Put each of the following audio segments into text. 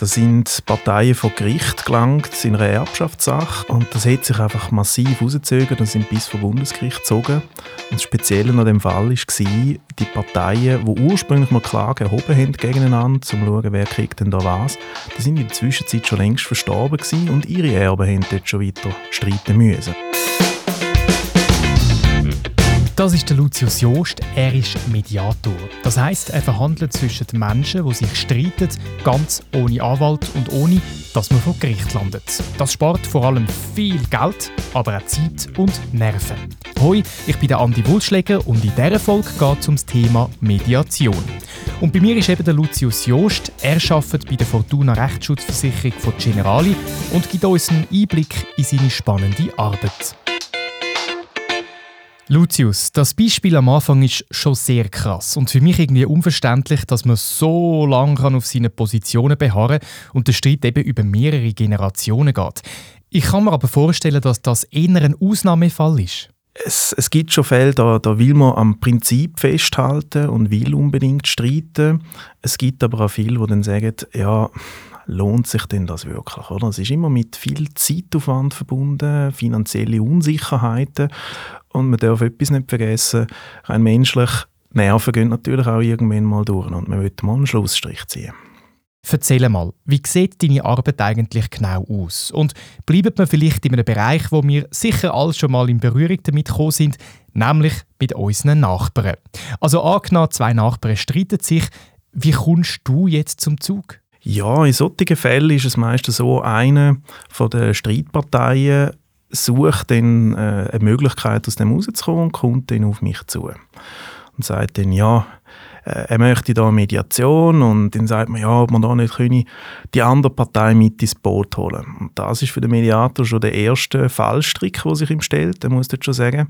Da sind Parteien vor Gericht gelangt in einer Erbschaftssache und das hat sich einfach massiv rausgezogen und sind bis vor Bundesgericht gezogen. Und das Spezielle an dem Fall war, die Parteien, die ursprünglich mal Klagen erhoben haben gegeneinander, um zu schauen, wer kriegt denn da was, die sind in der Zwischenzeit schon längst verstorben und ihre Erben haben dort schon weiter streiten müssen. Das ist der Lucius Joost. Er ist Mediator. Das heißt, er verhandelt zwischen den Menschen, die sich streiten, ganz ohne Anwalt und ohne, dass man vor Gericht landet. Das spart vor allem viel Geld, aber auch Zeit und Nerven. Hoi, ich bin der Andi Wulschläger und in dieser Folge geht es um das Thema Mediation. Und bei mir ist eben der Lucius Joost. Er arbeitet bei der Fortuna Rechtsschutzversicherung von Generali und gibt uns einen Einblick in seine spannende Arbeit. Lucius, das Beispiel am Anfang ist schon sehr krass und für mich irgendwie unverständlich, dass man so lange auf seinen Positionen beharren und der Streit eben über mehrere Generationen geht. Ich kann mir aber vorstellen, dass das eher ein Ausnahmefall ist. Es, es gibt schon Fälle, da, da will man am Prinzip festhalten und will unbedingt streiten. Es gibt aber auch viele, die dann sagen, ja, lohnt sich denn das wirklich? Oder? Es ist immer mit viel Zeitaufwand verbunden, finanzielle Unsicherheiten und man darf etwas nicht vergessen, rein menschlich, Nerven gehen natürlich auch irgendwann mal durch und man will mal einen Schlussstrich ziehen. Erzähl mal, wie sieht deine Arbeit eigentlich genau aus? Und bleibt man vielleicht in einem Bereich, wo wir sicher alle schon mal in Berührung damit gekommen sind, nämlich mit unseren Nachbarn. Also angenommen, zwei Nachbarn streiten sich. Wie kommst du jetzt zum Zug? Ja, in solchen Fällen ist es meistens so, eine von den Streitparteien sucht dann äh, eine Möglichkeit, aus dem rauszukommen und kommt dann auf mich zu. Und sagt dann, ja, äh, er möchte da Mediation und dann sagt man, ja, ob man da nicht könne die andere Partei mit ins Boot holen. Und das ist für den Mediator schon der erste Fallstrick, der sich ihm stellt, der muss das schon sagen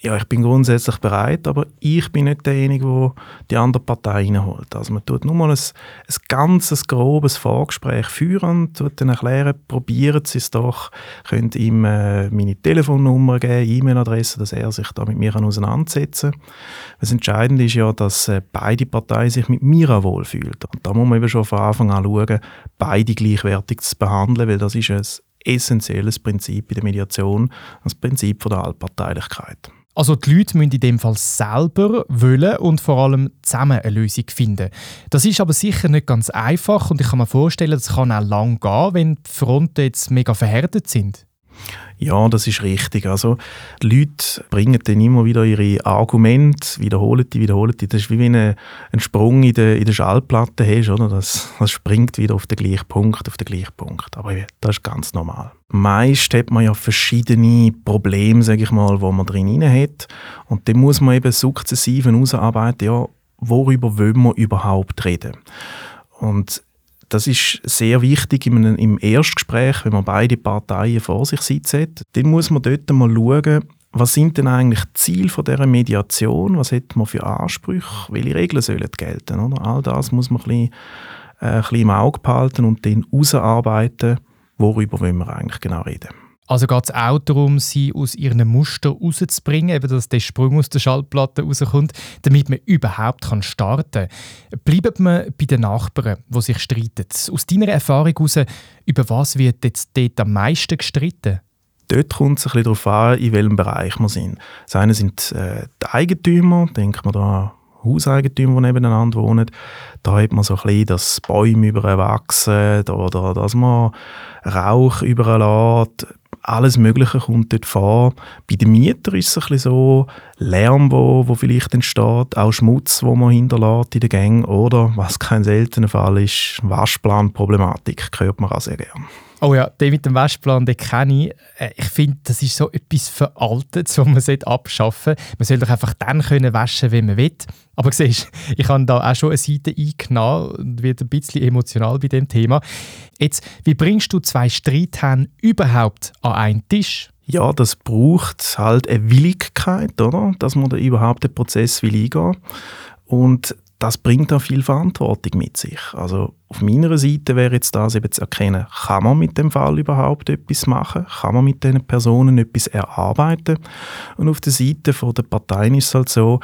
ja, ich bin grundsätzlich bereit, aber ich bin nicht derjenige, der die andere Partei reinholt. Also man tut nur mal ein, ein ganzes grobes Vorgespräch führen, tut dann erklären, probieren Sie es doch, könnt ihm äh, meine Telefonnummer geben, E-Mail-Adresse, dass er sich da mit mir auseinandersetzen kann. Das Entscheidende ist ja, dass äh, beide Parteien sich mit mir auch wohlfühlen. Und da muss man eben schon von Anfang an schauen, beide gleichwertig zu behandeln, weil das ist ein essentielles Prinzip in der Mediation, das Prinzip von der Allparteilichkeit. Also die Leute müssen in dem Fall selber wollen und vor allem zusammen eine Lösung finden. Das ist aber sicher nicht ganz einfach und ich kann mir vorstellen, das kann auch lang gehen, wenn die Fronten jetzt mega verhärtet sind. Ja, das ist richtig. Also die Leute bringen dann immer wieder ihre Argumente, wiederholen die, wiederholen die. Das ist wie wenn du einen Sprung in der, in der Schallplatte hast, oder? Das, das springt wieder auf den gleichen Punkt, auf den gleichen Punkt. Aber das ist ganz normal. Meist hat man ja verschiedene Probleme, sage ich mal, wo man drin hat. Und dann muss man eben sukzessive herausarbeiten, ja, worüber wollen wir überhaupt reden. Und das ist sehr wichtig im, im Erstgespräch, wenn man beide Parteien vor sich sitzen. Dann muss man dort mal schauen, was sind denn eigentlich die Ziele von dieser Mediation? Was hat man für Ansprüche? Welche Regeln sollen gelten? Oder? All das muss man ein bisschen, äh, ein bisschen im Auge behalten und dann herausarbeiten, worüber wollen wir eigentlich genau reden. Also geht es auch darum, sie aus ihren Muster rauszubringen, eben dass der Sprung aus der Schallplatte rauskommt, damit man überhaupt kann starten kann. Bleiben wir bei den Nachbarn, die sich streiten. Aus deiner Erfahrung heraus, über was wird jetzt dort am meisten gestritten? Dort kommt es ein bisschen darauf an, in welchem Bereich wir sind. Das eine sind äh, die Eigentümer, denkt man da Hauseigentümer, die nebeneinander wohnen. Da hat man so ein bisschen, dass Bäume überall wachsen oder dass man Rauch überall lässt alles Mögliche kommt dort vor. Bei den Mietern ist es ein bisschen so, Lärm, wo, wo vielleicht entsteht, auch Schmutz, wo man hinterlässt in den Gängen oder, was kein seltener Fall ist, Waschplanproblematik, hört man auch sehr gerne. Oh ja, den mit dem Waschplan, den kenne ich. Äh, ich finde, das ist so etwas Veraltetes, das man abschaffen sollte. Man soll doch einfach dann können waschen, wenn man will. Aber siehst, ich habe da auch schon eine Seite eingenommen und werde ein bisschen emotional bei dem Thema. Jetzt, wie bringst du zwei Streithähne überhaupt an einen Tisch? Ja, das braucht halt eine Willigkeit, oder? dass man da überhaupt den Prozess will eingehen. Und das bringt auch viel Verantwortung mit sich. Also auf meiner Seite wäre jetzt das eben zu erkennen, kann man mit dem Fall überhaupt etwas machen? Kann man mit diesen Personen etwas erarbeiten? Und auf der Seite der Parteien ist es halt so,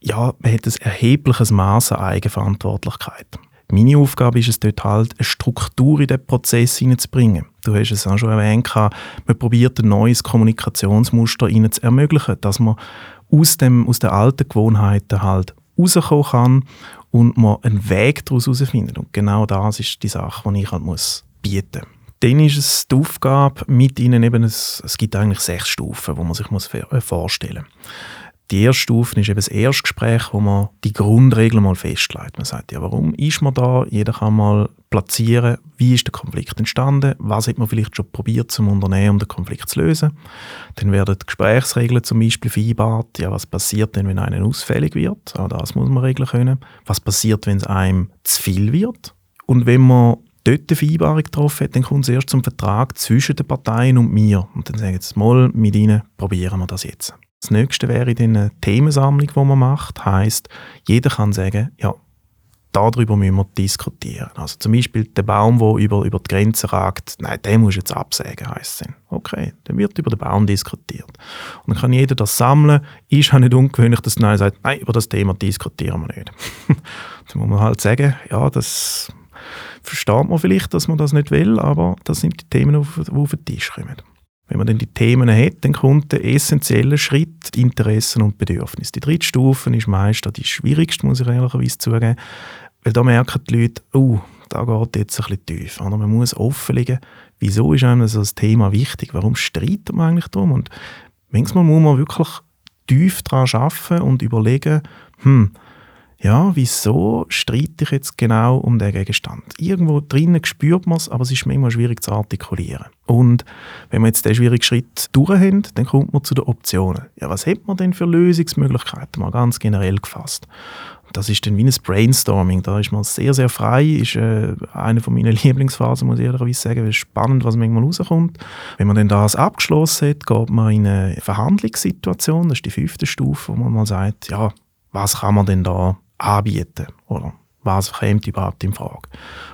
ja, man hat ein erhebliches Maß an Eigenverantwortlichkeit. Meine Aufgabe ist es dort halt, eine Struktur in den Prozess hineinzubringen. Du hast es auch schon erwähnt, man probiert ein neues Kommunikationsmuster ihnen zu ermöglichen, dass man aus, dem, aus den alten Gewohnheiten halt rauskommen kann und man einen Weg daraus herausfindet. Und genau das ist die Sache, die ich halt muss bieten muss. Dann ist es die Aufgabe, mit ihnen eben, es, es gibt eigentlich sechs Stufen, die man sich muss äh, vorstellen muss. Die erste Stufe ist eben das Erstgespräch, wo man die Grundregeln mal festlegt. Man sagt, ja, warum ist man da? Jeder kann mal platzieren, wie ist der Konflikt entstanden, was hat man vielleicht schon probiert zum Unternehmen, um den Konflikt zu lösen. Dann werden Gesprächsregeln zum Beispiel vereinbart. Ja, was passiert denn, wenn einer ausfällig wird? Auch das muss man regeln können. Was passiert, wenn es einem zu viel wird? Und wenn man dort eine Vereinbarung getroffen hat, dann kommt es erst zum Vertrag zwischen den Parteien und mir. Und dann sagen sie mal, mit ihnen probieren wir das jetzt. Das nächste wäre dann eine Themensammlung, die man macht. Heißt, jeder kann sagen, ja, darüber müssen wir diskutieren. Also zum Beispiel der Baum, der über, über die Grenze ragt, nein, den muss jetzt absägen, heisst es. Okay, dann wird über den Baum diskutiert. Und dann kann jeder das sammeln. Ist auch nicht ungewöhnlich, dass einer sagt, nein, über das Thema diskutieren wir nicht. dann muss man halt sagen, ja, das versteht man vielleicht, dass man das nicht will, aber das sind die Themen, die auf den Tisch kommen. Wenn man dann die Themen hat, dann kommt der essentielle Schritt, die Interessen und Bedürfnisse. Die dritte Stufe ist meist die schwierigste, muss ich ehrlicherweise zugeben, weil da merken die Leute, oh, da geht jetzt ein bisschen tief. Oder man muss offenlegen, wieso ist einem so das Thema wichtig, warum streitet man eigentlich darum und manchmal muss man wirklich tief daran arbeiten und überlegen, hm, ja, wieso streite ich jetzt genau um den Gegenstand? Irgendwo drinnen spürt man es, aber es ist manchmal schwierig zu artikulieren. Und wenn wir jetzt diesen schwierigen Schritt durch haben, dann kommt man zu den Optionen. Ja, was hat man denn für Lösungsmöglichkeiten? Mal ganz generell gefasst. Das ist dann wie ein Brainstorming. Da ist man sehr, sehr frei. Ist äh, eine von meinen Lieblingsphasen, muss ich ehrlicherweise sagen. Es ist spannend, was manchmal rauskommt. Wenn man dann das abgeschlossen hat, geht man in eine Verhandlungssituation. Das ist die fünfte Stufe, wo man mal sagt, ja, was kann man denn da anbieten? Oder was kommt überhaupt in Frage?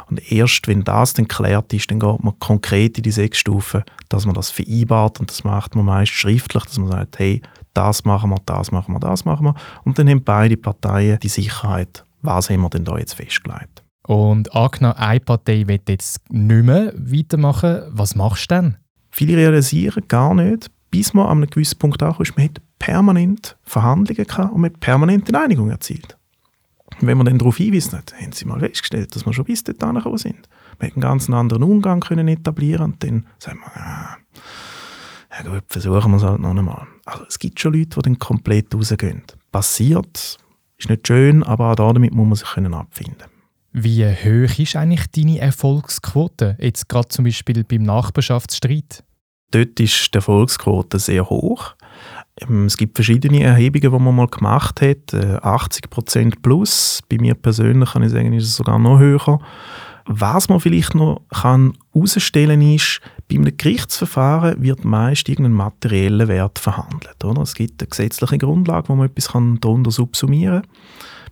Und erst wenn das dann geklärt ist, dann geht man konkret in die sechs Stufen, dass man das vereinbart und das macht man meist schriftlich, dass man sagt, hey, das machen wir, das machen wir, das machen wir. Und dann haben beide Parteien die Sicherheit, was haben wir denn da jetzt festgelegt. Und angenommen, eine Partei will jetzt nicht mehr weitermachen, was machst du dann? Viele realisieren gar nicht, bis man an einem gewissen Punkt ankommt, man hat permanent Verhandlungen gehabt und man hat permanent eine Einigung erzielt. Und wenn man dann darauf hinweist, haben sie mal festgestellt, dass wir schon bis dahin gekommen sind. Wir hätten einen ganz anderen Umgang können etablieren und dann sagen wir, ah, ja gut, versuchen wir es halt noch einmal. Also es gibt schon Leute, die dann komplett rausgehen. Passiert, ist nicht schön, aber auch damit muss man sich können abfinden Wie hoch ist eigentlich deine Erfolgsquote, jetzt gerade zum Beispiel beim Nachbarschaftsstreit? Dort ist die Erfolgsquote sehr hoch. Ähm, es gibt verschiedene Erhebungen, die man mal gemacht hat. 80% äh, plus. Bei mir persönlich kann ich sagen, ist es sogar noch höher. Was man vielleicht noch herausstellen kann, ist, bei einem Gerichtsverfahren wird meist irgendein materieller Wert verhandelt. Oder? Es gibt eine gesetzliche Grundlage, wo man etwas darunter subsumieren kann.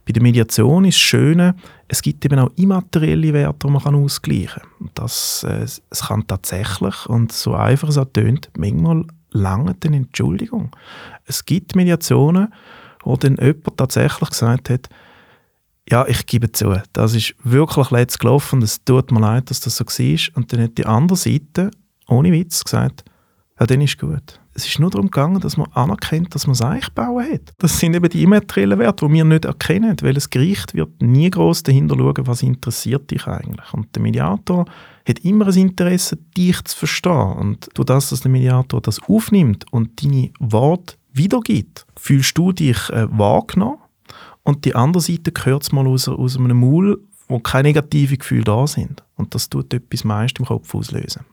Bei der Mediation ist das Schöne, es gibt eben auch immaterielle Werte, die man ausgleichen kann. Das, äh, es kann tatsächlich, und so einfach es auch tönt, manchmal lange eine Entschuldigung. Es gibt Mediationen, wo dann jemand tatsächlich gesagt hat, ja, ich gebe zu, das ist wirklich letzt gelaufen, es tut mir leid, dass das so war. Und dann hat die andere Seite, ohne Witz, gesagt, ja, dann ist gut. Es ist nur darum gegangen, dass man anerkennt, dass man es eigentlich bauen hat. Das sind eben die immateriellen Werte, die wir nicht erkennen, weil das Gericht wird nie groß dahinter schauen, was interessiert dich eigentlich. Und der Mediator hat immer ein Interesse, dich zu verstehen. Und durch das, dass der Mediator das aufnimmt und deine Worte wiedergibt, fühlst du dich äh, wahrgenommen und die andere Seite hört es mal aus, aus einem Maul, wo keine negativen Gefühle da sind. Und das tut etwas meist im Kopf auslösen.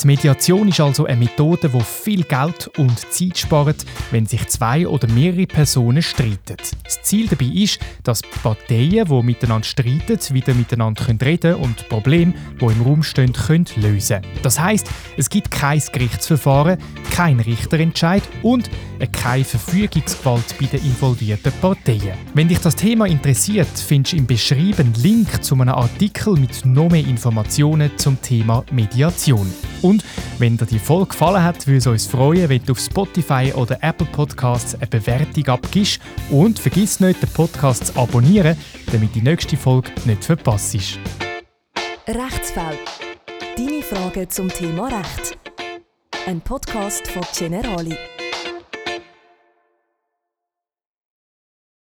Die Mediation ist also eine Methode, die viel Geld und Zeit spart, wenn sich zwei oder mehrere Personen streiten. Das Ziel dabei ist, dass Parteien, die miteinander streiten, wieder miteinander reden können und Probleme, die im Raum stehen, können lösen Das heißt, es gibt kein Gerichtsverfahren, kein Richterentscheid und keine Verfügungsgewalt bei den involvierten Parteien. Wenn dich das Thema interessiert, findest du im Beschrieben einen Link zu einem Artikel mit noch mehr Informationen zum Thema Mediation. Und wenn dir die Folge gefallen hat, würde es uns freuen, wenn du auf Spotify oder Apple Podcasts eine Bewertung abgibst. Und vergiss nicht, den Podcast zu abonnieren, damit die nächste Folge nicht verpasst. Rechtsfeld. Deine Fragen zum Thema Recht. Ein Podcast von Generali.